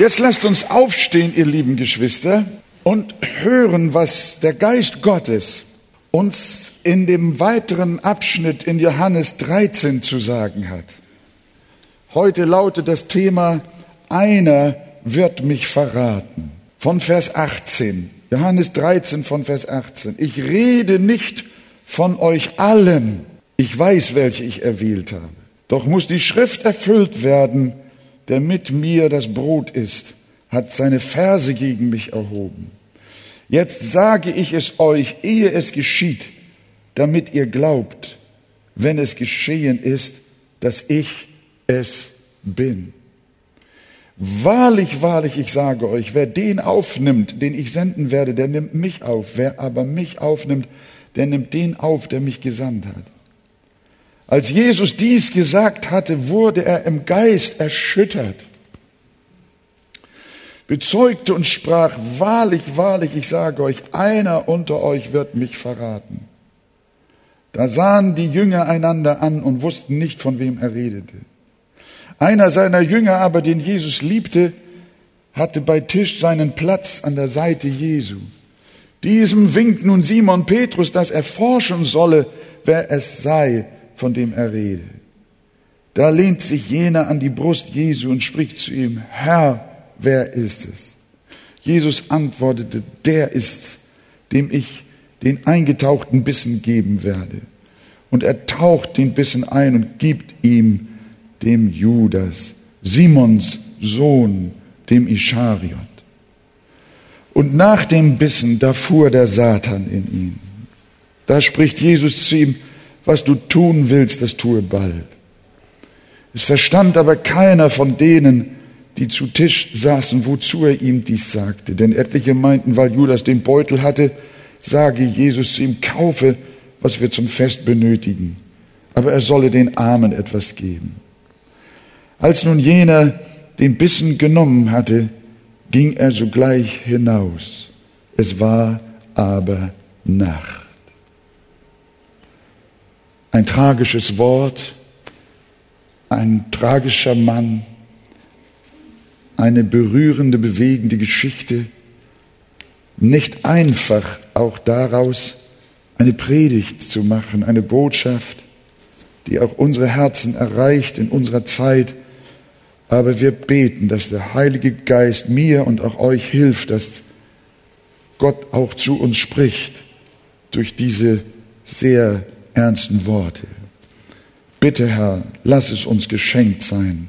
Jetzt lasst uns aufstehen, ihr lieben Geschwister, und hören, was der Geist Gottes uns in dem weiteren Abschnitt in Johannes 13 zu sagen hat. Heute lautet das Thema, einer wird mich verraten. Von Vers 18. Johannes 13 von Vers 18. Ich rede nicht von euch allen. Ich weiß, welche ich erwählt habe. Doch muss die Schrift erfüllt werden, der mit mir das Brot ist, hat seine Verse gegen mich erhoben. Jetzt sage ich es euch, ehe es geschieht, damit ihr glaubt, wenn es geschehen ist, dass ich es bin. Wahrlich, wahrlich, ich sage euch, wer den aufnimmt, den ich senden werde, der nimmt mich auf. Wer aber mich aufnimmt, der nimmt den auf, der mich gesandt hat. Als Jesus dies gesagt hatte, wurde er im Geist erschüttert, bezeugte und sprach, wahrlich, wahrlich, ich sage euch, einer unter euch wird mich verraten. Da sahen die Jünger einander an und wussten nicht, von wem er redete. Einer seiner Jünger aber, den Jesus liebte, hatte bei Tisch seinen Platz an der Seite Jesu. Diesem winkt nun Simon Petrus, dass er forschen solle, wer es sei, von dem er rede. Da lehnt sich jener an die Brust Jesu und spricht zu ihm, Herr, wer ist es? Jesus antwortete, der ist's, dem ich den eingetauchten Bissen geben werde. Und er taucht den Bissen ein und gibt ihm, dem Judas, Simons Sohn, dem Ischariot. Und nach dem Bissen, da fuhr der Satan in ihn. Da spricht Jesus zu ihm, was du tun willst, das tue bald. Es verstand aber keiner von denen, die zu Tisch saßen, wozu er ihm dies sagte. Denn etliche meinten, weil Judas den Beutel hatte, sage Jesus zu ihm, kaufe, was wir zum Fest benötigen. Aber er solle den Armen etwas geben. Als nun jener den Bissen genommen hatte, ging er sogleich hinaus. Es war aber Nacht. Ein tragisches Wort, ein tragischer Mann, eine berührende, bewegende Geschichte. Nicht einfach auch daraus eine Predigt zu machen, eine Botschaft, die auch unsere Herzen erreicht in unserer Zeit. Aber wir beten, dass der Heilige Geist mir und auch euch hilft, dass Gott auch zu uns spricht durch diese sehr ernsten Worte. Bitte, Herr, lass es uns geschenkt sein,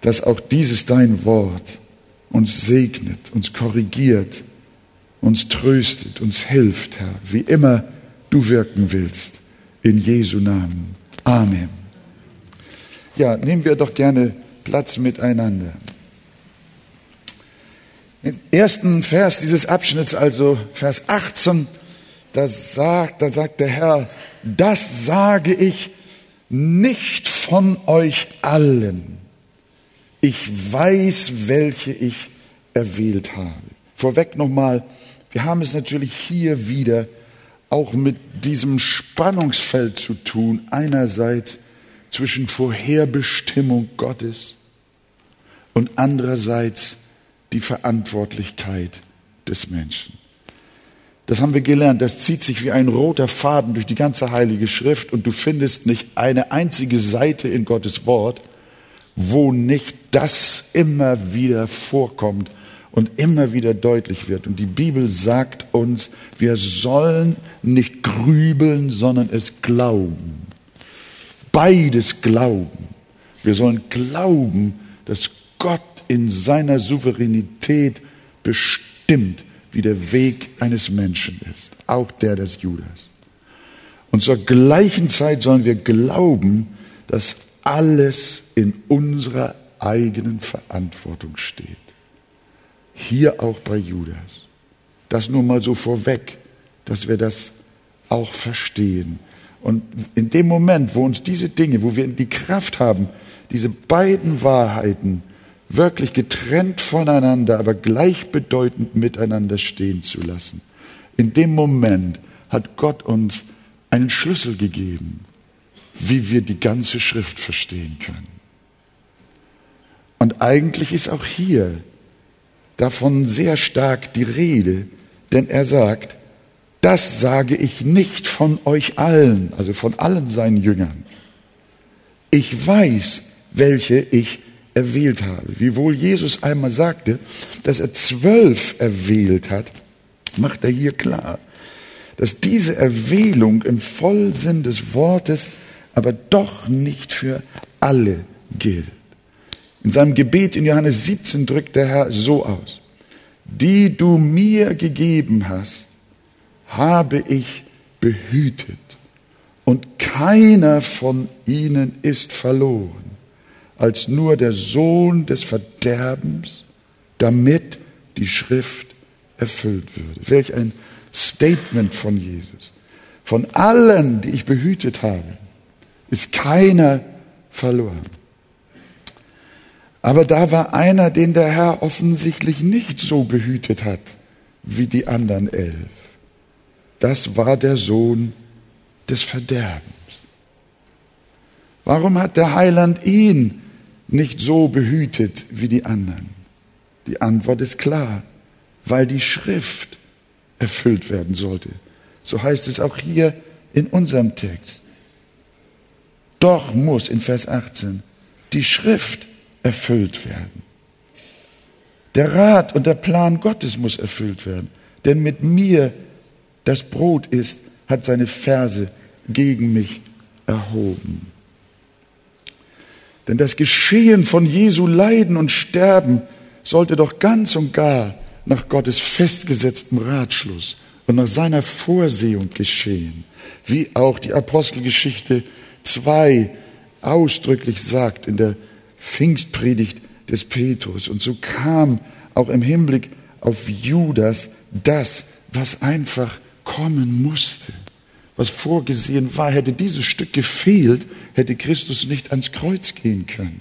dass auch dieses dein Wort uns segnet, uns korrigiert, uns tröstet, uns hilft, Herr, wie immer du wirken willst. In Jesu Namen. Amen. Ja, nehmen wir doch gerne Platz miteinander. Im ersten Vers dieses Abschnitts, also Vers 18, da sagt, da sagt der Herr, das sage ich nicht von euch allen. Ich weiß, welche ich erwählt habe. Vorweg nochmal, wir haben es natürlich hier wieder auch mit diesem Spannungsfeld zu tun. Einerseits zwischen Vorherbestimmung Gottes und andererseits die Verantwortlichkeit des Menschen. Das haben wir gelernt. Das zieht sich wie ein roter Faden durch die ganze Heilige Schrift und du findest nicht eine einzige Seite in Gottes Wort, wo nicht das immer wieder vorkommt und immer wieder deutlich wird. Und die Bibel sagt uns, wir sollen nicht grübeln, sondern es glauben. Beides glauben. Wir sollen glauben, dass Gott in seiner Souveränität bestimmt, wie der Weg eines Menschen ist, auch der des Judas. Und zur gleichen Zeit sollen wir glauben, dass alles in unserer eigenen Verantwortung steht. Hier auch bei Judas. Das nur mal so vorweg, dass wir das auch verstehen. Und in dem Moment, wo uns diese Dinge, wo wir die Kraft haben, diese beiden Wahrheiten wirklich getrennt voneinander, aber gleichbedeutend miteinander stehen zu lassen. In dem Moment hat Gott uns einen Schlüssel gegeben, wie wir die ganze Schrift verstehen können. Und eigentlich ist auch hier davon sehr stark die Rede, denn er sagt, das sage ich nicht von euch allen, also von allen seinen Jüngern. Ich weiß, welche ich erwählt habe. Wiewohl Jesus einmal sagte, dass er zwölf erwählt hat, macht er hier klar, dass diese Erwählung im Vollsinn des Wortes aber doch nicht für alle gilt. In seinem Gebet in Johannes 17 drückt der Herr so aus, die du mir gegeben hast, habe ich behütet und keiner von ihnen ist verloren, als nur der Sohn des Verderbens, damit die Schrift erfüllt würde. Welch ein Statement von Jesus. Von allen, die ich behütet habe, ist keiner verloren. Aber da war einer, den der Herr offensichtlich nicht so behütet hat wie die anderen elf. Das war der Sohn des Verderbens. Warum hat der Heiland ihn nicht so behütet wie die anderen? Die Antwort ist klar, weil die Schrift erfüllt werden sollte. So heißt es auch hier in unserem Text. Doch muss in Vers 18 die Schrift erfüllt werden. Der Rat und der Plan Gottes muss erfüllt werden. Denn mit mir das Brot ist, hat seine Verse gegen mich erhoben. Denn das Geschehen von Jesu Leiden und Sterben sollte doch ganz und gar nach Gottes festgesetztem Ratschluss und nach seiner Vorsehung geschehen, wie auch die Apostelgeschichte 2 ausdrücklich sagt in der Pfingstpredigt des Petrus. Und so kam auch im Hinblick auf Judas das, was einfach kommen musste, was vorgesehen war. Hätte dieses Stück gefehlt, hätte Christus nicht ans Kreuz gehen können.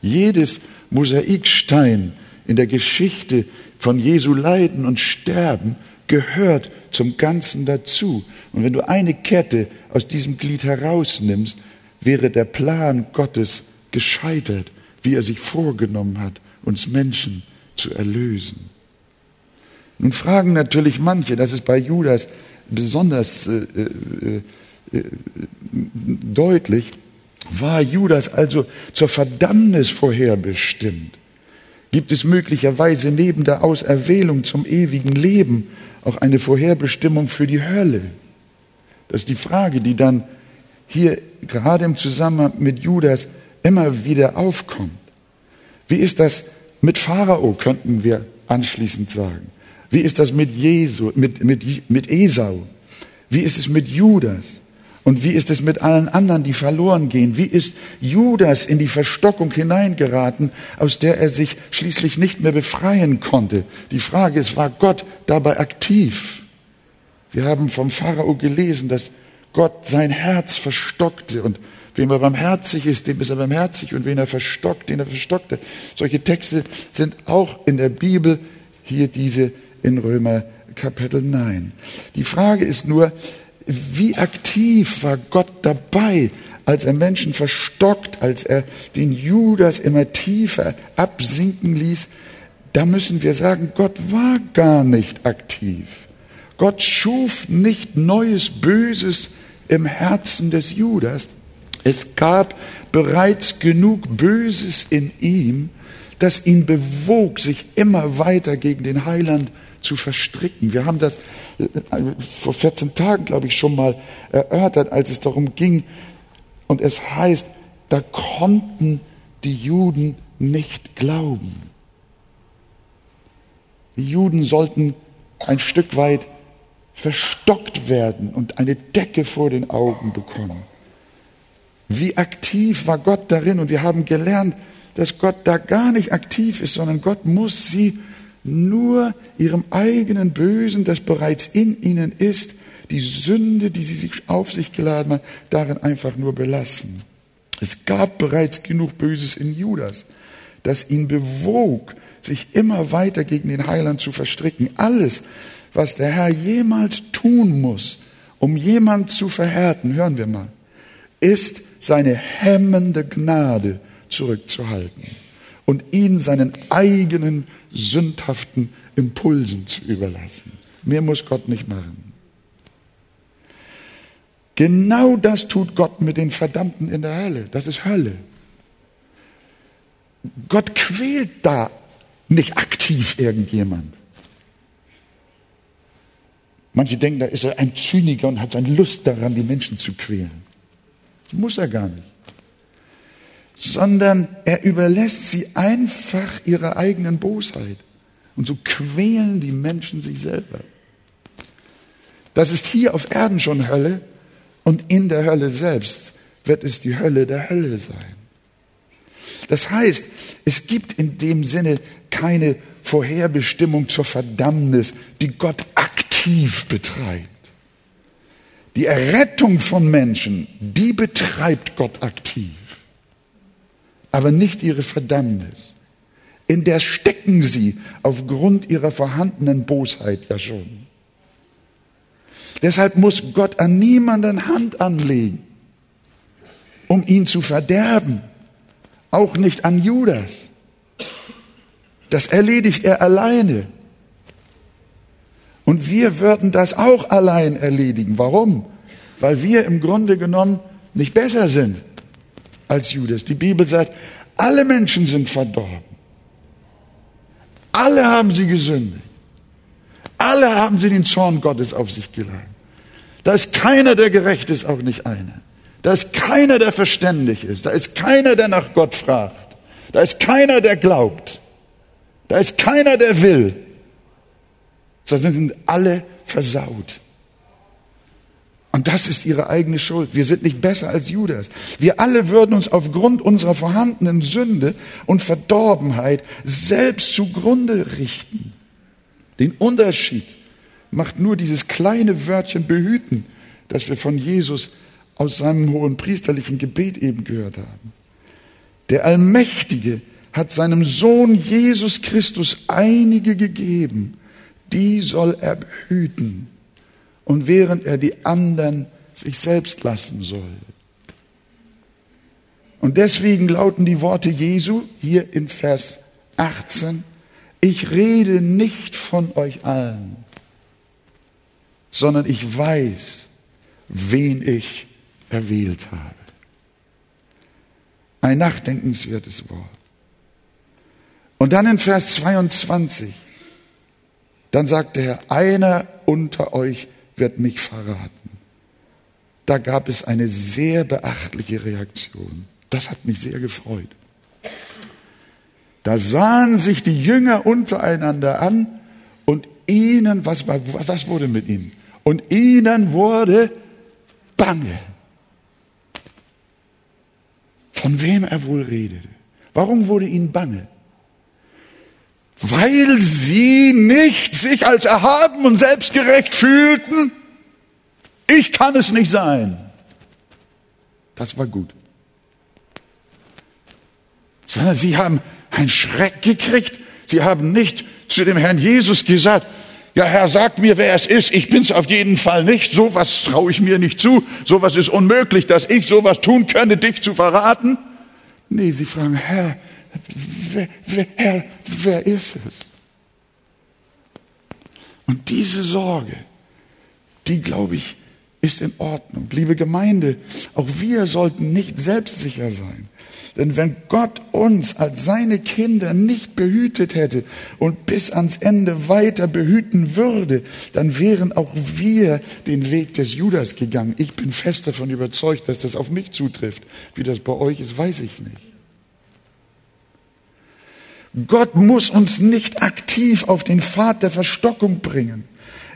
Jedes Mosaikstein in der Geschichte von Jesu Leiden und Sterben gehört zum Ganzen dazu. Und wenn du eine Kette aus diesem Glied herausnimmst, wäre der Plan Gottes gescheitert, wie er sich vorgenommen hat, uns Menschen zu erlösen. Nun fragen natürlich manche, das ist bei Judas besonders äh, äh, äh, deutlich, war Judas also zur Verdammnis vorherbestimmt? Gibt es möglicherweise neben der Auserwählung zum ewigen Leben auch eine Vorherbestimmung für die Hölle? Das ist die Frage, die dann hier gerade im Zusammenhang mit Judas immer wieder aufkommt. Wie ist das mit Pharao, könnten wir anschließend sagen. Wie ist das mit, Jesu, mit, mit, mit Esau? Wie ist es mit Judas? Und wie ist es mit allen anderen, die verloren gehen? Wie ist Judas in die Verstockung hineingeraten, aus der er sich schließlich nicht mehr befreien konnte? Die Frage ist, war Gott dabei aktiv? Wir haben vom Pharao gelesen, dass Gott sein Herz verstockte und Wem er barmherzig ist, dem ist er barmherzig und wen er verstockt, den er verstockte. Solche Texte sind auch in der Bibel, hier diese in Römer Kapitel 9. Die Frage ist nur, wie aktiv war Gott dabei, als er Menschen verstockt, als er den Judas immer tiefer absinken ließ? Da müssen wir sagen, Gott war gar nicht aktiv. Gott schuf nicht neues Böses im Herzen des Judas, es gab bereits genug Böses in ihm, das ihn bewog, sich immer weiter gegen den Heiland zu verstricken. Wir haben das äh, vor 14 Tagen, glaube ich, schon mal erörtert, als es darum ging. Und es heißt, da konnten die Juden nicht glauben. Die Juden sollten ein Stück weit verstockt werden und eine Decke vor den Augen bekommen. Wie aktiv war Gott darin? Und wir haben gelernt, dass Gott da gar nicht aktiv ist, sondern Gott muss sie nur ihrem eigenen Bösen, das bereits in ihnen ist, die Sünde, die sie sich auf sich geladen haben, darin einfach nur belassen. Es gab bereits genug Böses in Judas, das ihn bewog, sich immer weiter gegen den Heiland zu verstricken. Alles, was der Herr jemals tun muss, um jemand zu verhärten, hören wir mal, ist seine hemmende Gnade zurückzuhalten. Und ihn seinen eigenen sündhaften Impulsen zu überlassen. Mehr muss Gott nicht machen. Genau das tut Gott mit den Verdammten in der Hölle. Das ist Hölle. Gott quält da nicht aktiv irgendjemand. Manche denken, da ist er ein Zyniker und hat seine Lust daran, die Menschen zu quälen. Das muss er gar nicht. Sondern er überlässt sie einfach ihrer eigenen Bosheit. Und so quälen die Menschen sich selber. Das ist hier auf Erden schon Hölle und in der Hölle selbst wird es die Hölle der Hölle sein. Das heißt, es gibt in dem Sinne keine Vorherbestimmung zur Verdammnis, die Gott aktiv betreibt. Die Errettung von Menschen, die betreibt Gott aktiv, aber nicht ihre Verdammnis. In der stecken sie aufgrund ihrer vorhandenen Bosheit ja schon. Deshalb muss Gott an niemanden Hand anlegen, um ihn zu verderben. Auch nicht an Judas. Das erledigt er alleine. Und wir würden das auch allein erledigen. Warum? Weil wir im Grunde genommen nicht besser sind als Judas. Die Bibel sagt, alle Menschen sind verdorben. Alle haben sie gesündigt. Alle haben sie den Zorn Gottes auf sich geladen. Da ist keiner, der gerecht ist, auch nicht einer. Da ist keiner, der verständig ist. Da ist keiner, der nach Gott fragt. Da ist keiner, der glaubt. Da ist keiner, der will. Sondern sind alle versaut. Und das ist ihre eigene Schuld. Wir sind nicht besser als Judas. Wir alle würden uns aufgrund unserer vorhandenen Sünde und Verdorbenheit selbst zugrunde richten. Den Unterschied macht nur dieses kleine Wörtchen behüten, das wir von Jesus aus seinem hohen priesterlichen Gebet eben gehört haben. Der Allmächtige hat seinem Sohn Jesus Christus einige gegeben, die soll er behüten und während er die anderen sich selbst lassen soll. Und deswegen lauten die Worte Jesu hier in Vers 18, ich rede nicht von euch allen, sondern ich weiß, wen ich erwählt habe. Ein nachdenkenswertes Wort. Und dann in Vers 22, dann sagt der Herr, einer unter euch wird mich verraten. Da gab es eine sehr beachtliche Reaktion. Das hat mich sehr gefreut. Da sahen sich die Jünger untereinander an und ihnen, was, was wurde mit ihnen? Und ihnen wurde bange. Von wem er wohl redete. Warum wurde ihnen bange? Weil sie nicht sich als erhaben und selbstgerecht fühlten. Ich kann es nicht sein. Das war gut. Sondern sie haben einen Schreck gekriegt. Sie haben nicht zu dem Herrn Jesus gesagt, ja, Herr, sag mir, wer es ist. Ich bin's auf jeden Fall nicht. Sowas traue ich mir nicht zu. Sowas ist unmöglich, dass ich sowas tun könnte, dich zu verraten. Nee, sie fragen, Herr, wer, wer, Herr, wer ist es? Und diese Sorge, die, glaube ich, ist in Ordnung. Liebe Gemeinde, auch wir sollten nicht selbstsicher sein. Denn wenn Gott uns als seine Kinder nicht behütet hätte und bis ans Ende weiter behüten würde, dann wären auch wir den Weg des Judas gegangen. Ich bin fest davon überzeugt, dass das auf mich zutrifft. Wie das bei euch ist, weiß ich nicht. Gott muss uns nicht aktiv auf den Pfad der Verstockung bringen.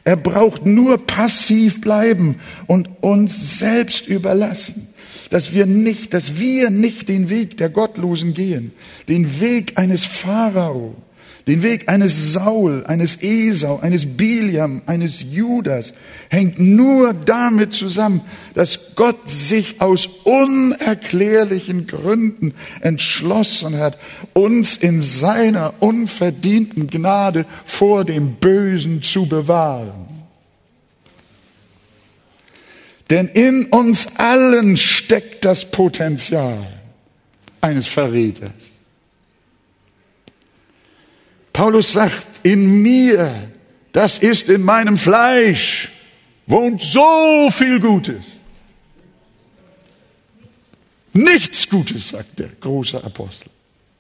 Er braucht nur passiv bleiben und uns selbst überlassen dass wir nicht, dass wir nicht den Weg der Gottlosen gehen, den Weg eines Pharao, den Weg eines Saul, eines Esau, eines Biliam, eines Judas hängt nur damit zusammen, dass Gott sich aus unerklärlichen Gründen entschlossen hat, uns in seiner unverdienten Gnade vor dem Bösen zu bewahren. Denn in uns allen steckt das Potenzial eines Verräters. Paulus sagt, in mir, das ist in meinem Fleisch, wohnt so viel Gutes. Nichts Gutes, sagt der große Apostel,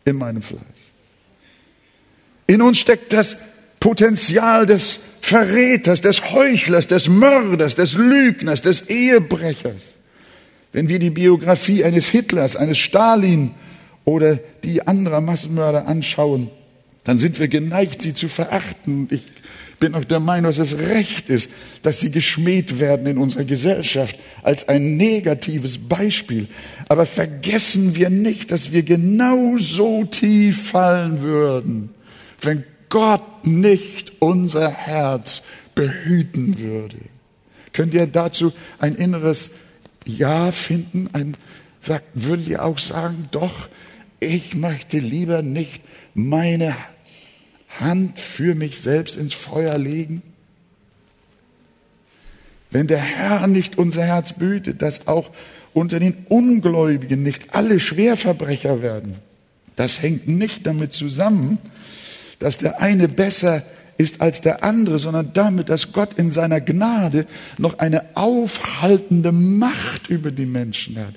in meinem Fleisch. In uns steckt das Potenzial des Verräters, des Heuchlers, des Mörders, des Lügners, des Ehebrechers. Wenn wir die Biografie eines Hitlers, eines Stalin oder die anderer Massenmörder anschauen, dann sind wir geneigt, sie zu verachten. Ich bin auch der Meinung, dass es recht ist, dass sie geschmäht werden in unserer Gesellschaft als ein negatives Beispiel. Aber vergessen wir nicht, dass wir genauso tief fallen würden, wenn Gott nicht unser Herz behüten würde. Könnt ihr dazu ein inneres Ja finden? Ein, sagt, würdet ihr auch sagen, doch, ich möchte lieber nicht meine Hand für mich selbst ins Feuer legen? Wenn der Herr nicht unser Herz behütet, dass auch unter den Ungläubigen nicht alle Schwerverbrecher werden, das hängt nicht damit zusammen, dass der eine besser ist als der andere, sondern damit, dass Gott in seiner Gnade noch eine aufhaltende Macht über die Menschen hat.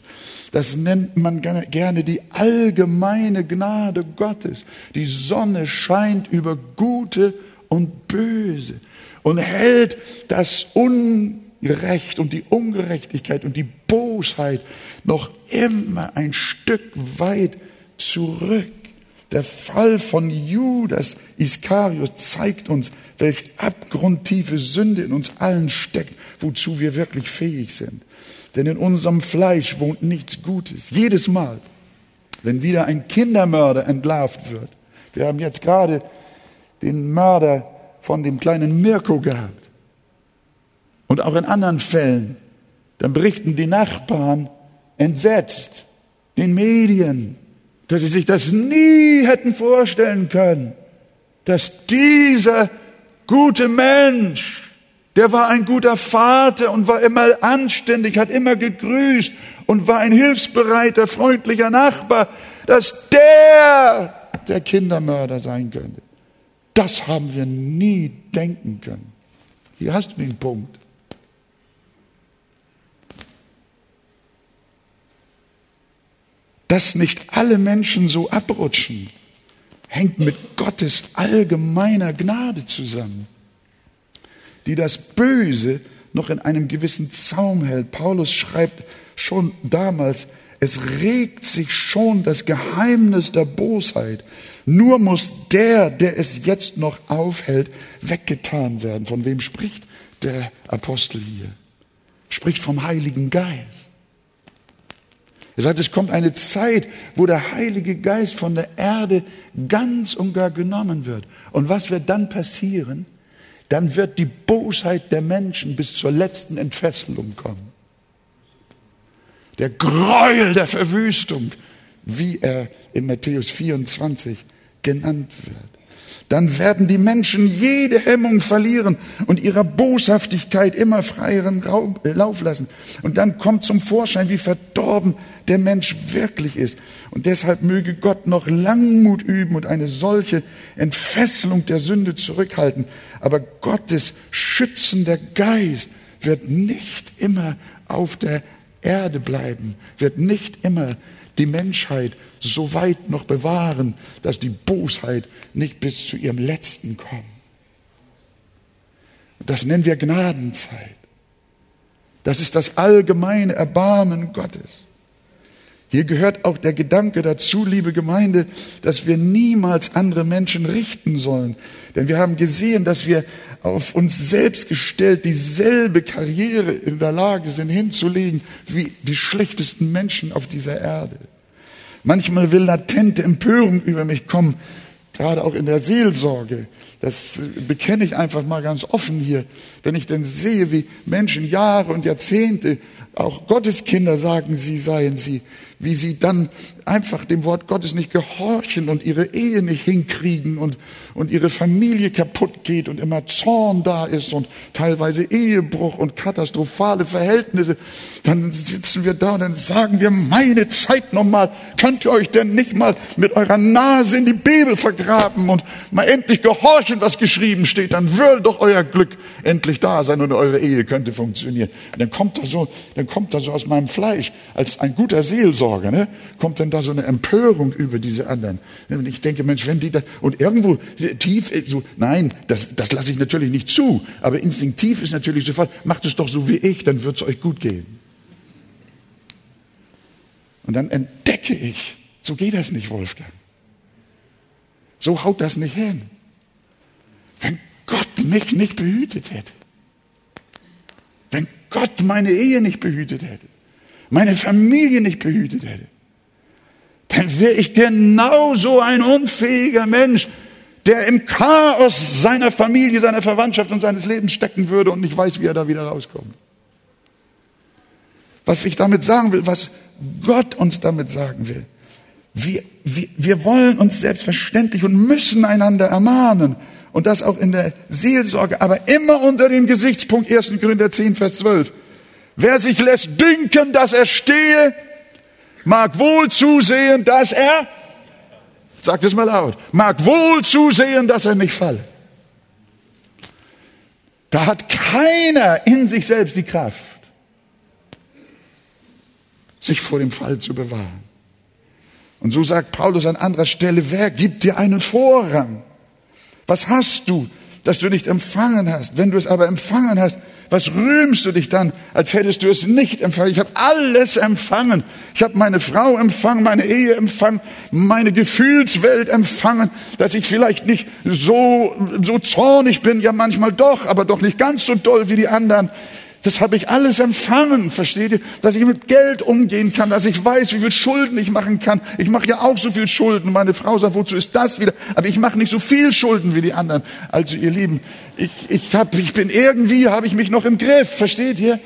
Das nennt man gerne die allgemeine Gnade Gottes. Die Sonne scheint über Gute und Böse und hält das Unrecht und die Ungerechtigkeit und die Bosheit noch immer ein Stück weit zurück. Der Fall von Judas Iskariot zeigt uns, welch abgrundtiefe Sünde in uns allen steckt, wozu wir wirklich fähig sind. Denn in unserem Fleisch wohnt nichts Gutes. Jedes Mal, wenn wieder ein Kindermörder entlarvt wird. Wir haben jetzt gerade den Mörder von dem kleinen Mirko gehabt. Und auch in anderen Fällen, dann berichten die Nachbarn entsetzt, den Medien, dass sie sich das nie hätten vorstellen können, dass dieser gute Mensch, der war ein guter Vater und war immer anständig, hat immer gegrüßt und war ein hilfsbereiter, freundlicher Nachbar, dass der der Kindermörder sein könnte. Das haben wir nie denken können. Hier hast du den Punkt. Dass nicht alle Menschen so abrutschen, hängt mit Gottes allgemeiner Gnade zusammen, die das Böse noch in einem gewissen Zaum hält. Paulus schreibt schon damals, es regt sich schon das Geheimnis der Bosheit. Nur muss der, der es jetzt noch aufhält, weggetan werden. Von wem spricht der Apostel hier? Spricht vom Heiligen Geist. Er sagt, es kommt eine Zeit, wo der Heilige Geist von der Erde ganz und gar genommen wird. Und was wird dann passieren? Dann wird die Bosheit der Menschen bis zur letzten Entfesselung kommen. Der Gräuel der Verwüstung, wie er in Matthäus 24 genannt wird dann werden die Menschen jede Hemmung verlieren und ihrer Boshaftigkeit immer freieren Lauf lassen. Und dann kommt zum Vorschein, wie verdorben der Mensch wirklich ist. Und deshalb möge Gott noch Langmut üben und eine solche Entfesselung der Sünde zurückhalten. Aber Gottes schützender Geist wird nicht immer auf der Erde bleiben, wird nicht immer die Menschheit so weit noch bewahren, dass die Bosheit nicht bis zu ihrem Letzten kommt. Das nennen wir Gnadenzeit. Das ist das allgemeine Erbarmen Gottes. Hier gehört auch der Gedanke dazu, liebe Gemeinde, dass wir niemals andere Menschen richten sollen. Denn wir haben gesehen, dass wir auf uns selbst gestellt dieselbe Karriere in der Lage sind hinzulegen wie die schlechtesten Menschen auf dieser Erde. Manchmal will latente Empörung über mich kommen, gerade auch in der Seelsorge. Das bekenne ich einfach mal ganz offen hier. Wenn ich dann sehe, wie Menschen Jahre und Jahrzehnte, auch Gotteskinder sagen, sie seien sie, wie sie dann einfach dem Wort Gottes nicht gehorchen und ihre Ehe nicht hinkriegen und, und ihre Familie kaputt geht und immer Zorn da ist und teilweise Ehebruch und katastrophale Verhältnisse, dann sitzen wir da und dann sagen wir, meine Zeit nochmal, könnt ihr euch denn nicht mal mit eurer Nase in die Bibel vergraben und mal endlich gehorchen, was geschrieben steht, dann würde doch euer Glück endlich da sein und eure Ehe könnte funktionieren. Und dann kommt da so, dann kommt da so aus meinem Fleisch, als ein guter Seelsorger, ne, kommt dann da so eine Empörung über diese anderen. Und ich denke, Mensch, wenn die da, und irgendwo tief, so, nein, das, das lasse ich natürlich nicht zu, aber instinktiv ist natürlich sofort, macht es doch so wie ich, dann wird es euch gut gehen. Und dann entdecke ich, so geht das nicht, Wolfgang. So haut das nicht hin. Wenn Gott mich nicht behütet hätte, wenn Gott meine Ehe nicht behütet hätte, meine Familie nicht behütet hätte, dann wäre ich genauso ein unfähiger Mensch, der im Chaos seiner Familie, seiner Verwandtschaft und seines Lebens stecken würde und nicht weiß, wie er da wieder rauskommt. Was ich damit sagen will, was Gott uns damit sagen will. Wir, wir, wir wollen uns selbstverständlich und müssen einander ermahnen. Und das auch in der Seelsorge, aber immer unter dem Gesichtspunkt 1. Korinther 10, Vers 12. Wer sich lässt dünken, dass er stehe, mag wohl zusehen, dass er, sagt es mal laut, mag wohl zusehen, dass er nicht falle. Da hat keiner in sich selbst die Kraft, sich vor dem Fall zu bewahren. Und so sagt Paulus an anderer Stelle, wer gibt dir einen Vorrang? Was hast du, dass du nicht empfangen hast? Wenn du es aber empfangen hast, was rühmst du dich dann, als hättest du es nicht empfangen? Ich habe alles empfangen. Ich habe meine Frau empfangen, meine Ehe empfangen, meine Gefühlswelt empfangen, dass ich vielleicht nicht so, so zornig bin, ja manchmal doch, aber doch nicht ganz so doll wie die anderen. Das habe ich alles empfangen, versteht ihr? Dass ich mit Geld umgehen kann, dass ich weiß, wie viel Schulden ich machen kann. Ich mache ja auch so viel Schulden. Meine Frau sagt, wozu ist das wieder? Aber ich mache nicht so viel Schulden wie die anderen. Also ihr Lieben, ich, ich, hab, ich bin irgendwie, habe ich mich noch im Griff, versteht ihr?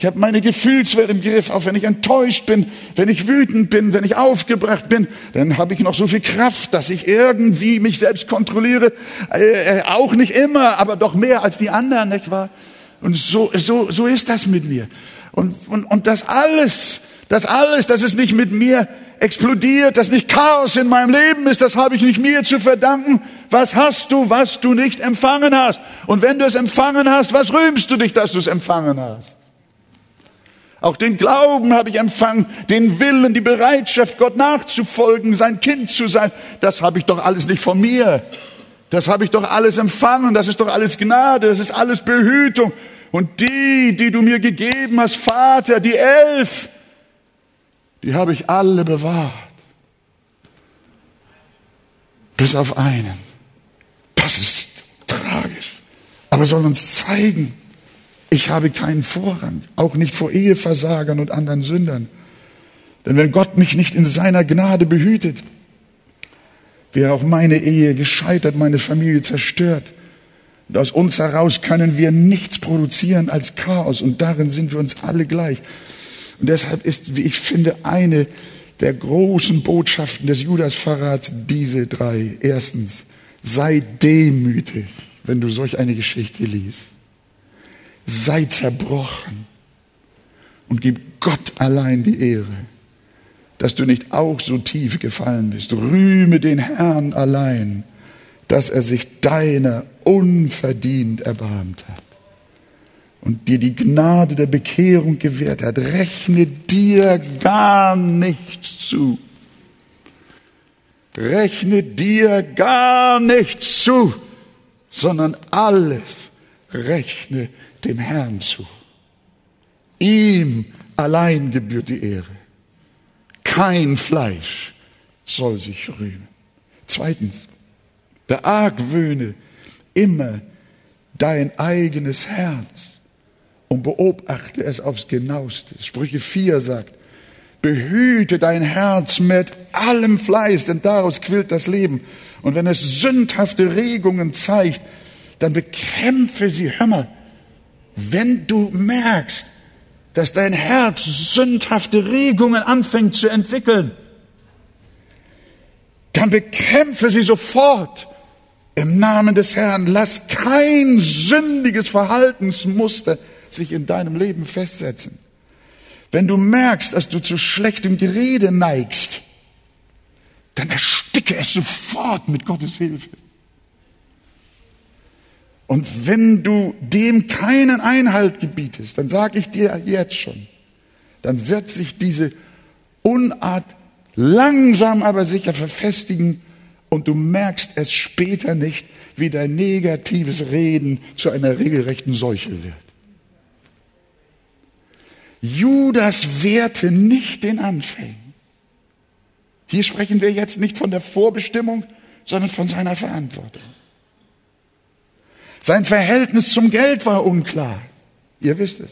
Ich habe meine Gefühlswelt im Griff, auch wenn ich enttäuscht bin, wenn ich wütend bin, wenn ich aufgebracht bin, dann habe ich noch so viel Kraft, dass ich irgendwie mich selbst kontrolliere. Äh, äh auch nicht immer, aber doch mehr als die anderen, nicht wahr? Und so, so, so ist das mit mir. Und, und, und das alles, das alles, dass es nicht mit mir explodiert, dass nicht Chaos in meinem Leben ist, das habe ich nicht mir zu verdanken. Was hast du, was du nicht empfangen hast? Und wenn du es empfangen hast, was rühmst du dich, dass du es empfangen hast? Auch den Glauben habe ich empfangen, den Willen, die Bereitschaft, Gott nachzufolgen, sein Kind zu sein. Das habe ich doch alles nicht von mir. Das habe ich doch alles empfangen. Das ist doch alles Gnade. Das ist alles Behütung. Und die, die du mir gegeben hast, Vater, die elf, die habe ich alle bewahrt. Bis auf einen. Das ist tragisch. Aber soll uns zeigen, ich habe keinen Vorrang, auch nicht vor Eheversagern und anderen Sündern. Denn wenn Gott mich nicht in seiner Gnade behütet, wäre auch meine Ehe gescheitert, meine Familie zerstört. Und aus uns heraus können wir nichts produzieren als Chaos und darin sind wir uns alle gleich. Und deshalb ist, wie ich finde, eine der großen Botschaften des Judasverrats diese drei. Erstens, sei demütig, wenn du solch eine Geschichte liest. Sei zerbrochen und gib Gott allein die Ehre, dass du nicht auch so tief gefallen bist. Rühme den Herrn allein dass er sich deiner unverdient erbarmt hat und dir die Gnade der Bekehrung gewährt hat. Rechne dir gar nichts zu. Rechne dir gar nichts zu, sondern alles rechne dem Herrn zu. Ihm allein gebührt die Ehre. Kein Fleisch soll sich rühmen. Zweitens, Beargwöhne immer dein eigenes Herz und beobachte es aufs genaueste. Sprüche 4 sagt, behüte dein Herz mit allem Fleiß, denn daraus quillt das Leben. Und wenn es sündhafte Regungen zeigt, dann bekämpfe sie. Hör mal, wenn du merkst, dass dein Herz sündhafte Regungen anfängt zu entwickeln, dann bekämpfe sie sofort im Namen des Herrn. Lass kein sündiges Verhaltensmuster sich in deinem Leben festsetzen. Wenn du merkst, dass du zu schlechtem Gerede neigst, dann ersticke es sofort mit Gottes Hilfe. Und wenn du dem keinen Einhalt gebietest, dann sage ich dir jetzt schon, dann wird sich diese Unart langsam aber sicher verfestigen und du merkst es später nicht, wie dein negatives Reden zu einer regelrechten Seuche wird. Judas wehrte nicht den Anfängen. Hier sprechen wir jetzt nicht von der Vorbestimmung, sondern von seiner Verantwortung. Sein Verhältnis zum Geld war unklar. Ihr wisst es.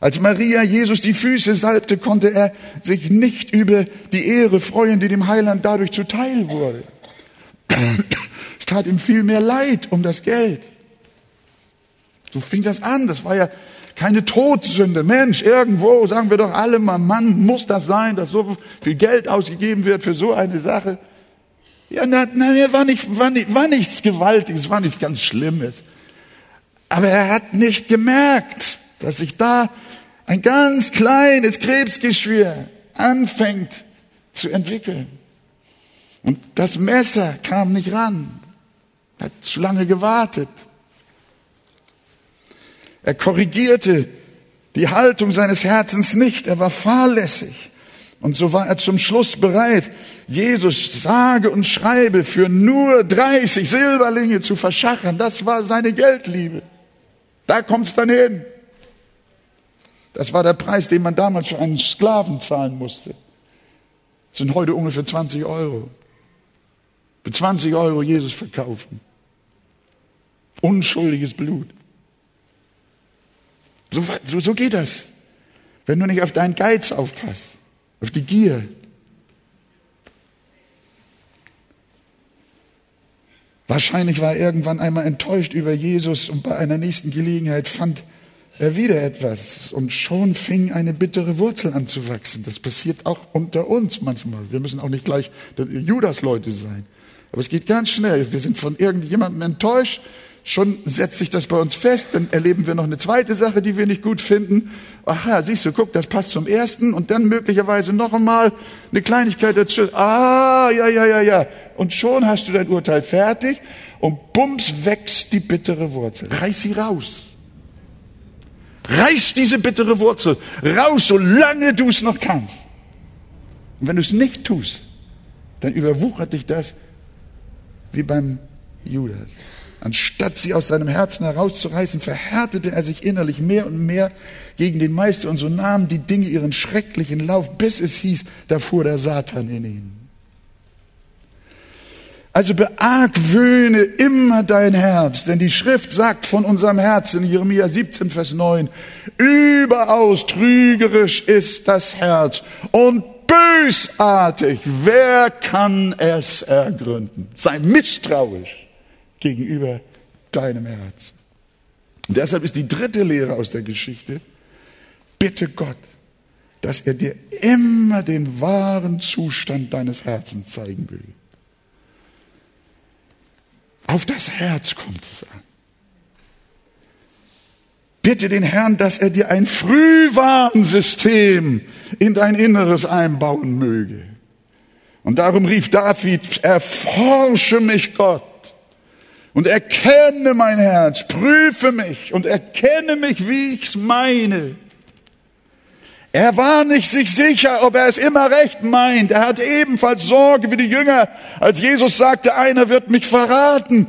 Als Maria Jesus die Füße salbte, konnte er sich nicht über die Ehre freuen, die dem Heiland dadurch zuteil wurde. Es tat ihm viel mehr leid um das Geld. So fing das an. Das war ja keine Todsünde. Mensch, irgendwo sagen wir doch alle mal, Mann, muss das sein, dass so viel Geld ausgegeben wird für so eine Sache. Ja, na, na, war, nicht, war, nicht, war nichts Gewaltiges, war nichts ganz Schlimmes. Aber er hat nicht gemerkt, dass sich da ein ganz kleines Krebsgeschwür anfängt zu entwickeln. Und das Messer kam nicht ran, hat zu lange gewartet. Er korrigierte die Haltung seines Herzens nicht, er war fahrlässig. Und so war er zum Schluss bereit, Jesus sage und schreibe für nur 30 Silberlinge zu verschachern. Das war seine Geldliebe. Da kommt's dann hin. Das war der Preis, den man damals für einen Sklaven zahlen musste. Das sind heute ungefähr 20 Euro. Für 20 Euro Jesus verkaufen. Unschuldiges Blut. So, so, so geht das. Wenn du nicht auf deinen Geiz aufpasst, auf die Gier. Wahrscheinlich war er irgendwann einmal enttäuscht über Jesus und bei einer nächsten Gelegenheit fand er wieder etwas und schon fing eine bittere Wurzel an zu wachsen. Das passiert auch unter uns manchmal. Wir müssen auch nicht gleich Judas-Leute sein. Aber es geht ganz schnell. Wir sind von irgendjemandem enttäuscht. Schon setzt sich das bei uns fest. Dann erleben wir noch eine zweite Sache, die wir nicht gut finden. Aha, siehst du, guck, das passt zum ersten und dann möglicherweise noch einmal eine Kleinigkeit dazu. Ah, ja, ja, ja, ja. Und schon hast du dein Urteil fertig und bums wächst die bittere Wurzel. Reiß sie raus. Reiß diese bittere Wurzel raus, solange du es noch kannst. Und wenn du es nicht tust, dann überwuchert dich das wie beim Judas. Anstatt sie aus seinem Herzen herauszureißen, verhärtete er sich innerlich mehr und mehr gegen den Meister und so nahmen die Dinge ihren schrecklichen Lauf, bis es hieß, da fuhr der Satan in ihn. Also beargwöhne immer dein Herz, denn die Schrift sagt von unserem Herzen, Jeremia 17, Vers 9, überaus trügerisch ist das Herz und bösartig. Wer kann es ergründen? Sei misstrauisch gegenüber deinem Herzen. Und deshalb ist die dritte Lehre aus der Geschichte, bitte Gott, dass er dir immer den wahren Zustand deines Herzens zeigen will. Auf das Herz kommt es an. Bitte den Herrn, dass er dir ein Frühwarnsystem in dein Inneres einbauen möge. Und darum rief David, erforsche mich Gott und erkenne mein Herz, prüfe mich und erkenne mich, wie ich's meine. Er war nicht sich sicher, ob er es immer recht meint. Er hatte ebenfalls Sorge wie die Jünger, als Jesus sagte, einer wird mich verraten.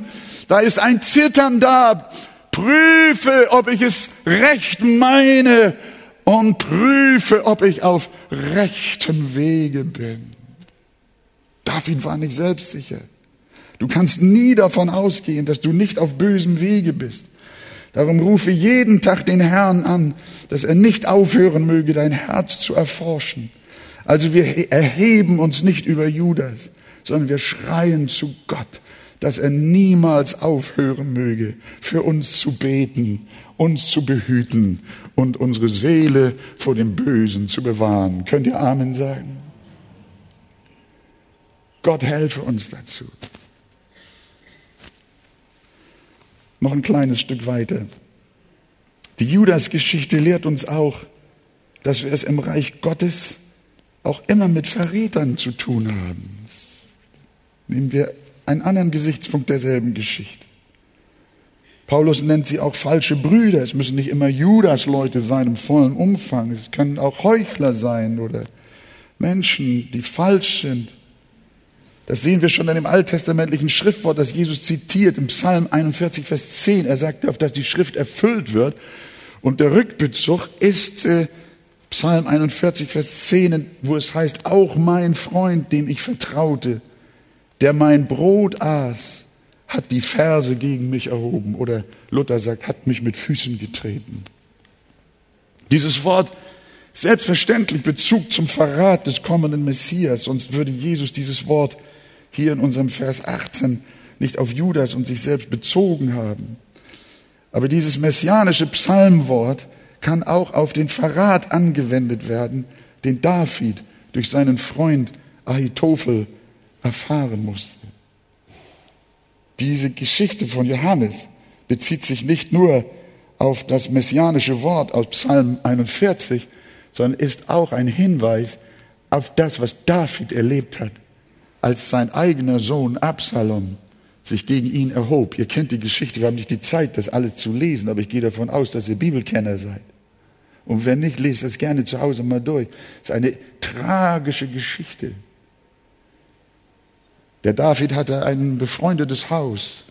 Da ist ein Zittern da. Prüfe, ob ich es recht meine und prüfe, ob ich auf rechten Wege bin. David war nicht selbstsicher. Du kannst nie davon ausgehen, dass du nicht auf bösem Wege bist. Darum rufe jeden Tag den Herrn an, dass er nicht aufhören möge, dein Herz zu erforschen. Also wir erheben uns nicht über Judas, sondern wir schreien zu Gott, dass er niemals aufhören möge, für uns zu beten, uns zu behüten und unsere Seele vor dem Bösen zu bewahren. Könnt ihr Amen sagen? Gott helfe uns dazu. Noch ein kleines Stück weiter. Die Judas-Geschichte lehrt uns auch, dass wir es im Reich Gottes auch immer mit Verrätern zu tun haben. Nehmen wir einen anderen Gesichtspunkt derselben Geschichte. Paulus nennt sie auch falsche Brüder. Es müssen nicht immer Judas-Leute sein im vollen Umfang. Es können auch Heuchler sein oder Menschen, die falsch sind. Das sehen wir schon in dem alttestamentlichen Schriftwort, das Jesus zitiert im Psalm 41, Vers 10. Er sagt, auf dass die Schrift erfüllt wird. Und der Rückbezug ist äh, Psalm 41, Vers 10, wo es heißt, auch mein Freund, dem ich vertraute, der mein Brot aß, hat die Verse gegen mich erhoben. Oder Luther sagt, hat mich mit Füßen getreten. Dieses Wort selbstverständlich Bezug zum Verrat des kommenden Messias, sonst würde Jesus dieses Wort hier in unserem Vers 18 nicht auf Judas und sich selbst bezogen haben. Aber dieses messianische Psalmwort kann auch auf den Verrat angewendet werden, den David durch seinen Freund Ahitophel erfahren musste. Diese Geschichte von Johannes bezieht sich nicht nur auf das messianische Wort aus Psalm 41, sondern ist auch ein Hinweis auf das, was David erlebt hat als sein eigener Sohn Absalom sich gegen ihn erhob. Ihr kennt die Geschichte, wir haben nicht die Zeit, das alles zu lesen, aber ich gehe davon aus, dass ihr Bibelkenner seid. Und wenn nicht, lest das gerne zu Hause mal durch. Es ist eine tragische Geschichte. Der David hatte ein befreundetes Haus.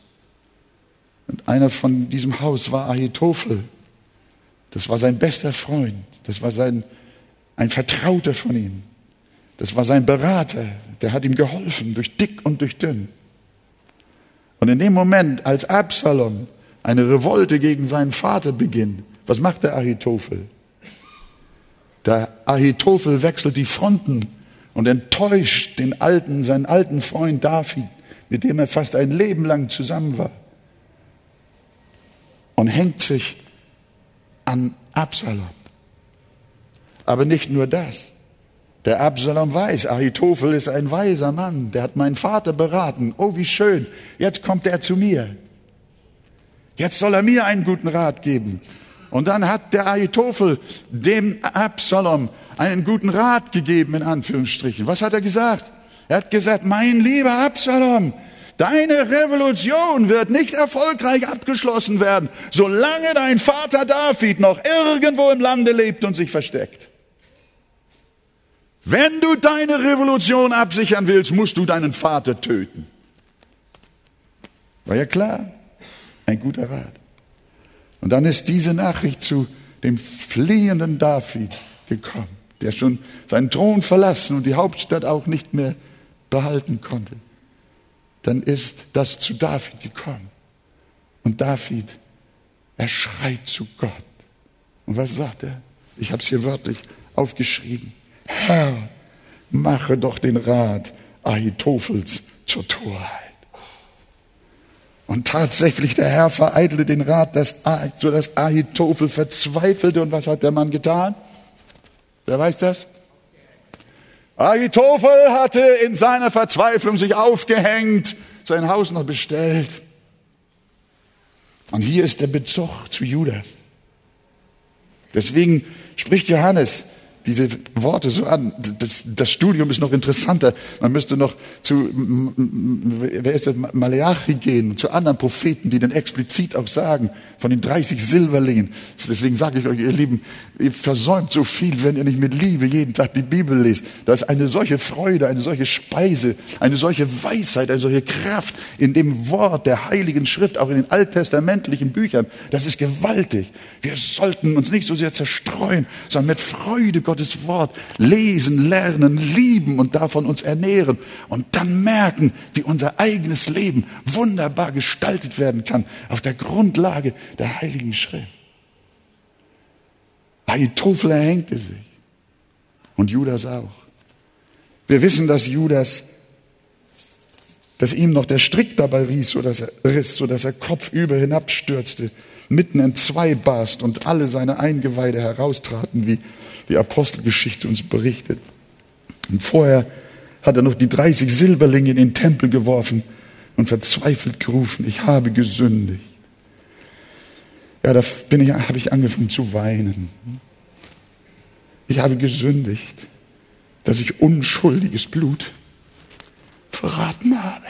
Und einer von diesem Haus war Ahitophel. Das war sein bester Freund. Das war sein, ein Vertrauter von ihm. Das war sein Berater, der hat ihm geholfen, durch dick und durch dünn. Und in dem Moment, als Absalom eine Revolte gegen seinen Vater beginnt, was macht der Ahitophel? Der Ahitophel wechselt die Fronten und enttäuscht den alten, seinen alten Freund David, mit dem er fast ein Leben lang zusammen war. Und hängt sich an Absalom. Aber nicht nur das. Der Absalom weiß, Ahitophel ist ein weiser Mann, der hat meinen Vater beraten. Oh, wie schön, jetzt kommt er zu mir. Jetzt soll er mir einen guten Rat geben. Und dann hat der Ahitophel dem Absalom einen guten Rat gegeben, in Anführungsstrichen. Was hat er gesagt? Er hat gesagt, mein lieber Absalom, deine Revolution wird nicht erfolgreich abgeschlossen werden, solange dein Vater David noch irgendwo im Lande lebt und sich versteckt. Wenn du deine Revolution absichern willst, musst du deinen Vater töten. War ja klar, ein guter Rat. Und dann ist diese Nachricht zu dem fliehenden David gekommen, der schon seinen Thron verlassen und die Hauptstadt auch nicht mehr behalten konnte. Dann ist das zu David gekommen. Und David, er schreit zu Gott. Und was sagt er? Ich habe es hier wörtlich aufgeschrieben. Herr, mache doch den Rat Ahitophels zur Torheit. Und tatsächlich, der Herr vereitelte den Rat, sodass Ahitophel verzweifelte. Und was hat der Mann getan? Wer weiß das? Ahitophel hatte in seiner Verzweiflung sich aufgehängt, sein Haus noch bestellt. Und hier ist der Bezug zu Judas. Deswegen spricht Johannes diese Worte so an. Das, das, Studium ist noch interessanter. Man müsste noch zu, wer ist das, Maleachi gehen, zu anderen Propheten, die dann explizit auch sagen, von den 30 Silberlingen. Deswegen sage ich euch, ihr Lieben, ihr versäumt so viel, wenn ihr nicht mit Liebe jeden Tag die Bibel lest. Da ist eine solche Freude, eine solche Speise, eine solche Weisheit, eine solche Kraft in dem Wort der Heiligen Schrift, auch in den alttestamentlichen Büchern. Das ist gewaltig. Wir sollten uns nicht so sehr zerstreuen, sondern mit Freude Gottes Wort lesen, lernen, lieben und davon uns ernähren und dann merken, wie unser eigenes Leben wunderbar gestaltet werden kann auf der Grundlage der Heiligen Schrift. Ahitophel erhängte sich und Judas auch. Wir wissen, dass Judas dass ihm noch der Strick dabei riss, sodass er riss, sodass er kopfüber hinabstürzte, mitten in zwei barst und alle seine Eingeweide heraustraten, wie die Apostelgeschichte uns berichtet. Und vorher hat er noch die 30 Silberlinge in den Tempel geworfen und verzweifelt gerufen, ich habe gesündigt. Ja, da bin ich, habe ich angefangen zu weinen. Ich habe gesündigt, dass ich unschuldiges Blut verraten habe.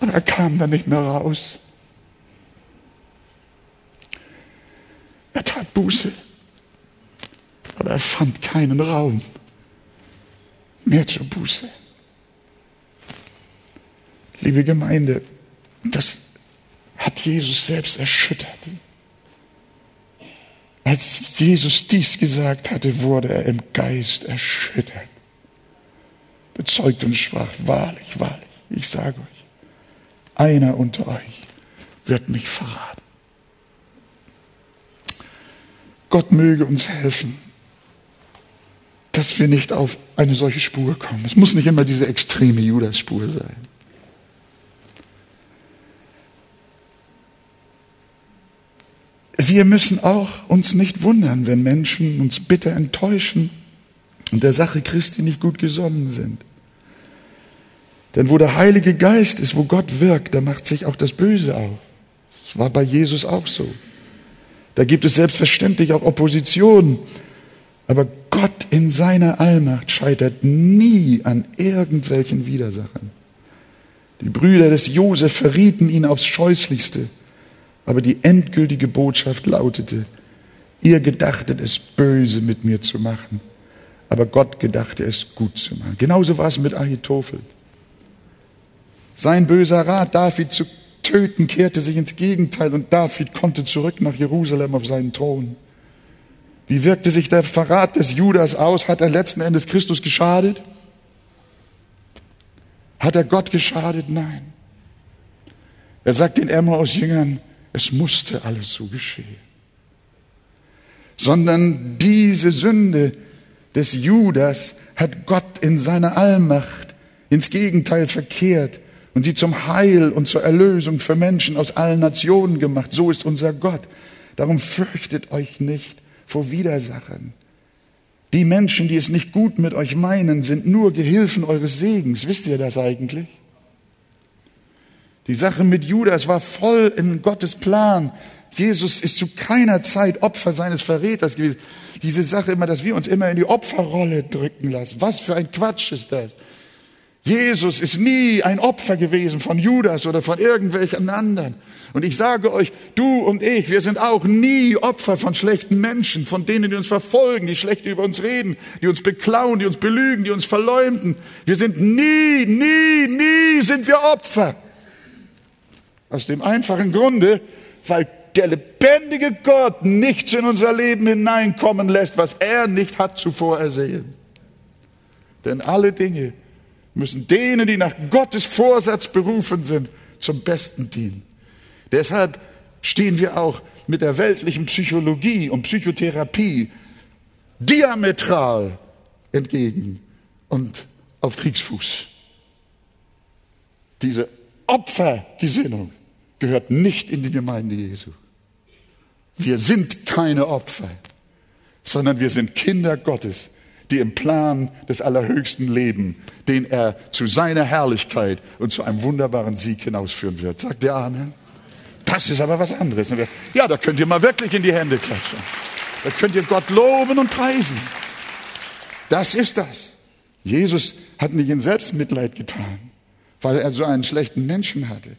Und er kam da nicht mehr raus. Er tat Buße, aber er fand keinen Raum mehr zur Buße. Liebe Gemeinde, das hat Jesus selbst erschüttert. Als Jesus dies gesagt hatte, wurde er im Geist erschüttert, bezeugt und sprach, wahrlich, wahrlich, ich sage euch, einer unter euch wird mich verraten. Gott möge uns helfen, dass wir nicht auf eine solche Spur kommen. Es muss nicht immer diese extreme Judas-Spur sein. Wir müssen auch uns nicht wundern, wenn Menschen uns bitter enttäuschen und der Sache Christi nicht gut gesonnen sind. Denn wo der Heilige Geist ist, wo Gott wirkt, da macht sich auch das Böse auf. Das war bei Jesus auch so. Da gibt es selbstverständlich auch Opposition. Aber Gott in seiner Allmacht scheitert nie an irgendwelchen Widersachern. Die Brüder des Josef verrieten ihn aufs Scheußlichste. Aber die endgültige Botschaft lautete, ihr gedachtet es böse mit mir zu machen, aber Gott gedachte es gut zu machen. Genauso war es mit Ahitophel. Sein böser Rat, David zu töten, kehrte sich ins Gegenteil und David konnte zurück nach Jerusalem auf seinen Thron. Wie wirkte sich der Verrat des Judas aus? Hat er letzten Endes Christus geschadet? Hat er Gott geschadet? Nein. Er sagt den Emmaus-Jüngern, es musste alles so geschehen. Sondern diese Sünde des Judas hat Gott in seiner Allmacht ins Gegenteil verkehrt und sie zum Heil und zur Erlösung für Menschen aus allen Nationen gemacht. So ist unser Gott. Darum fürchtet euch nicht vor Widersachern. Die Menschen, die es nicht gut mit euch meinen, sind nur Gehilfen eures Segens. Wisst ihr das eigentlich? Die Sache mit Judas war voll in Gottes Plan. Jesus ist zu keiner Zeit Opfer seines Verräters gewesen. Diese Sache immer, dass wir uns immer in die Opferrolle drücken lassen. Was für ein Quatsch ist das? Jesus ist nie ein Opfer gewesen von Judas oder von irgendwelchen anderen. Und ich sage euch, du und ich, wir sind auch nie Opfer von schlechten Menschen, von denen, die uns verfolgen, die schlecht über uns reden, die uns beklauen, die uns belügen, die uns verleumden. Wir sind nie, nie, nie sind wir Opfer. Aus dem einfachen Grunde, weil der lebendige Gott nichts in unser Leben hineinkommen lässt, was er nicht hat zuvor ersehen. Denn alle Dinge müssen denen, die nach Gottes Vorsatz berufen sind, zum Besten dienen. Deshalb stehen wir auch mit der weltlichen Psychologie und Psychotherapie diametral entgegen und auf Kriegsfuß. Diese Opfergesinnung gehört nicht in die Gemeinde Jesu. Wir sind keine Opfer, sondern wir sind Kinder Gottes, die im Plan des Allerhöchsten leben, den er zu seiner Herrlichkeit und zu einem wunderbaren Sieg hinausführen wird. Sagt der Amen? Das ist aber was anderes. Ja, da könnt ihr mal wirklich in die Hände klatschen. Da könnt ihr Gott loben und preisen. Das ist das. Jesus hat nicht in Selbstmitleid getan, weil er so einen schlechten Menschen hatte.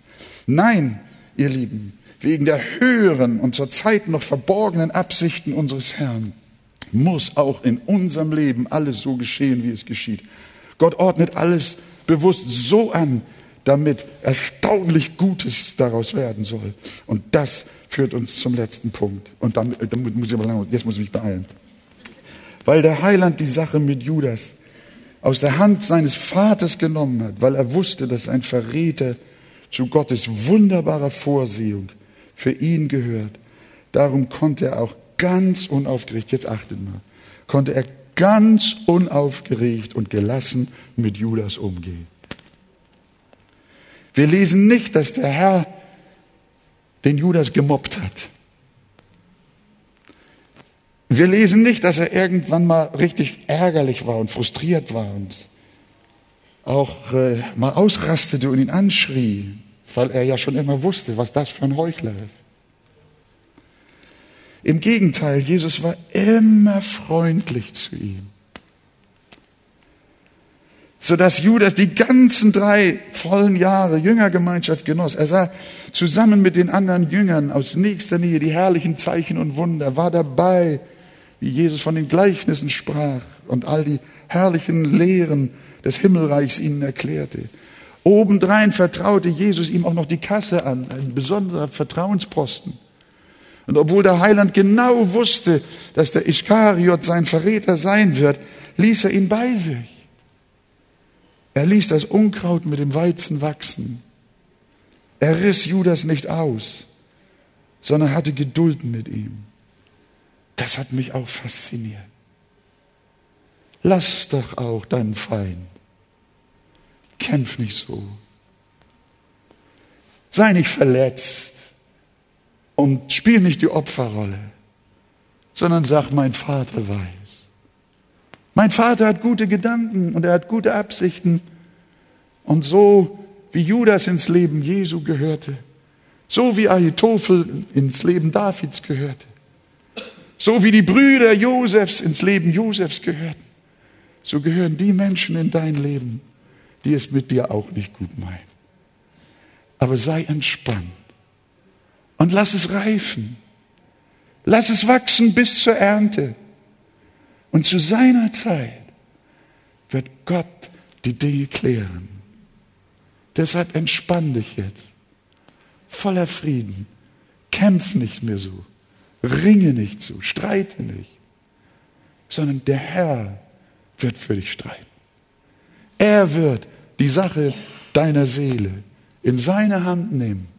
Nein, ihr Lieben, wegen der höheren und zur Zeit noch verborgenen Absichten unseres Herrn muss auch in unserem Leben alles so geschehen, wie es geschieht. Gott ordnet alles bewusst so an, damit erstaunlich Gutes daraus werden soll. Und das führt uns zum letzten Punkt. Und dann, dann muss ich mal, jetzt muss ich mich beeilen. Weil der Heiland die Sache mit Judas aus der Hand seines Vaters genommen hat, weil er wusste, dass ein Verräter zu Gottes wunderbarer Vorsehung für ihn gehört. Darum konnte er auch ganz unaufgeregt, jetzt achtet mal, konnte er ganz unaufgeregt und gelassen mit Judas umgeht. Wir lesen nicht, dass der Herr den Judas gemobbt hat. Wir lesen nicht, dass er irgendwann mal richtig ärgerlich war und frustriert war und auch äh, mal ausrastete und ihn anschrie, weil er ja schon immer wusste, was das für ein Heuchler ist. Im Gegenteil, Jesus war immer freundlich zu ihm. Sodass Judas die ganzen drei vollen Jahre Jüngergemeinschaft genoss. Er sah zusammen mit den anderen Jüngern aus nächster Nähe die herrlichen Zeichen und Wunder, war dabei, wie Jesus von den Gleichnissen sprach und all die herrlichen Lehren des Himmelreichs ihnen erklärte. Obendrein vertraute Jesus ihm auch noch die Kasse an, ein besonderer Vertrauensposten. Und obwohl der Heiland genau wusste, dass der Iskariot sein Verräter sein wird, ließ er ihn bei sich. Er ließ das Unkraut mit dem Weizen wachsen. Er riss Judas nicht aus, sondern hatte Geduld mit ihm. Das hat mich auch fasziniert. Lass doch auch deinen Feind. Kämpf nicht so. Sei nicht verletzt und spiel nicht die Opferrolle, sondern sag, mein Vater weiß. Mein Vater hat gute Gedanken und er hat gute Absichten. Und so wie Judas ins Leben Jesu gehörte, so wie Ahitophel ins Leben Davids gehörte, so wie die Brüder Josefs ins Leben Josefs gehörten, so gehören die Menschen in dein Leben, die es mit dir auch nicht gut meinen. Aber sei entspannt und lass es reifen. Lass es wachsen bis zur Ernte. Und zu seiner Zeit wird Gott die Dinge klären. Deshalb entspann dich jetzt. Voller Frieden. Kämpf nicht mehr so. Ringe nicht so. Streite nicht. Sondern der Herr wird für dich streiten. Er wird die Sache deiner Seele in seine Hand nehmen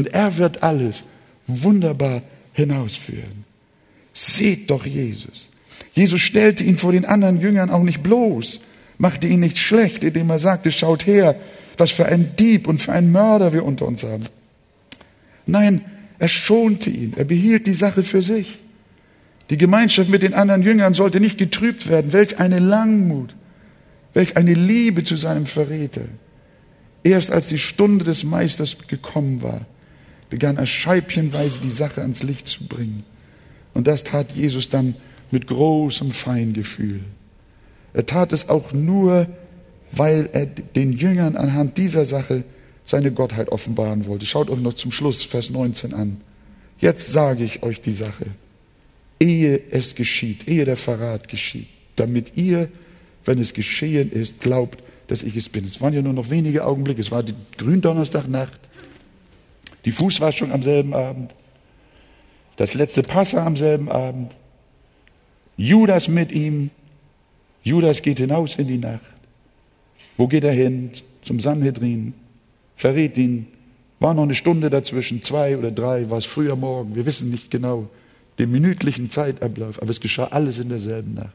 und er wird alles wunderbar hinausführen. Seht doch Jesus. Jesus stellte ihn vor den anderen Jüngern auch nicht bloß, machte ihn nicht schlecht, indem er sagte, schaut her, was für ein Dieb und für ein Mörder wir unter uns haben. Nein, er schonte ihn, er behielt die Sache für sich. Die Gemeinschaft mit den anderen Jüngern sollte nicht getrübt werden. Welch eine Langmut, welch eine Liebe zu seinem Verräter. Erst als die Stunde des Meisters gekommen war, begann er scheibchenweise die Sache ans Licht zu bringen. Und das tat Jesus dann mit großem Feingefühl. Er tat es auch nur, weil er den Jüngern anhand dieser Sache seine Gottheit offenbaren wollte. Schaut euch noch zum Schluss Vers 19 an. Jetzt sage ich euch die Sache, ehe es geschieht, ehe der Verrat geschieht, damit ihr, wenn es geschehen ist, glaubt, dass ich es bin. Es waren ja nur noch wenige Augenblicke. Es war die Gründonnerstagnacht. Die Fußwaschung am selben Abend, das letzte Passa am selben Abend, Judas mit ihm. Judas geht hinaus in die Nacht. Wo geht er hin? Zum Sanhedrin. Verrät ihn. War noch eine Stunde dazwischen, zwei oder drei, war es früher Morgen. Wir wissen nicht genau den minütlichen Zeitablauf, aber es geschah alles in derselben Nacht.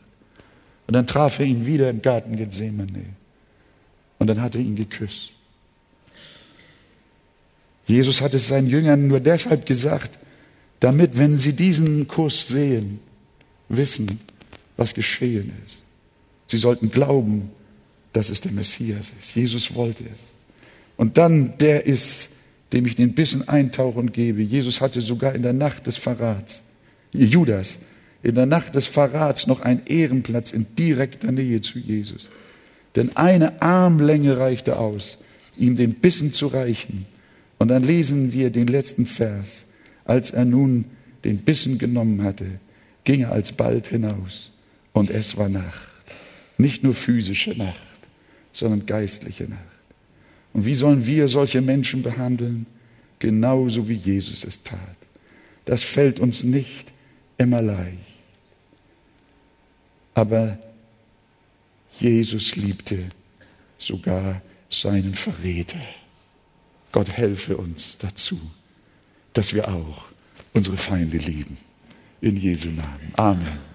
Und dann traf er ihn wieder im Garten Gethsemane. Und dann hat er ihn geküsst. Jesus hat es seinen Jüngern nur deshalb gesagt, damit, wenn sie diesen Kuss sehen, wissen, was geschehen ist. Sie sollten glauben, dass es der Messias ist. Jesus wollte es. Und dann der ist, dem ich den Bissen eintauchen gebe. Jesus hatte sogar in der Nacht des Verrats, Judas, in der Nacht des Verrats noch einen Ehrenplatz in direkter Nähe zu Jesus. Denn eine Armlänge reichte aus, ihm den Bissen zu reichen. Und dann lesen wir den letzten Vers. Als er nun den Bissen genommen hatte, ging er alsbald hinaus. Und es war Nacht. Nicht nur physische Nacht, sondern geistliche Nacht. Und wie sollen wir solche Menschen behandeln? Genauso wie Jesus es tat. Das fällt uns nicht immer leicht. Aber Jesus liebte sogar seinen Verräter. Gott helfe uns dazu, dass wir auch unsere Feinde lieben. In Jesu Namen. Amen.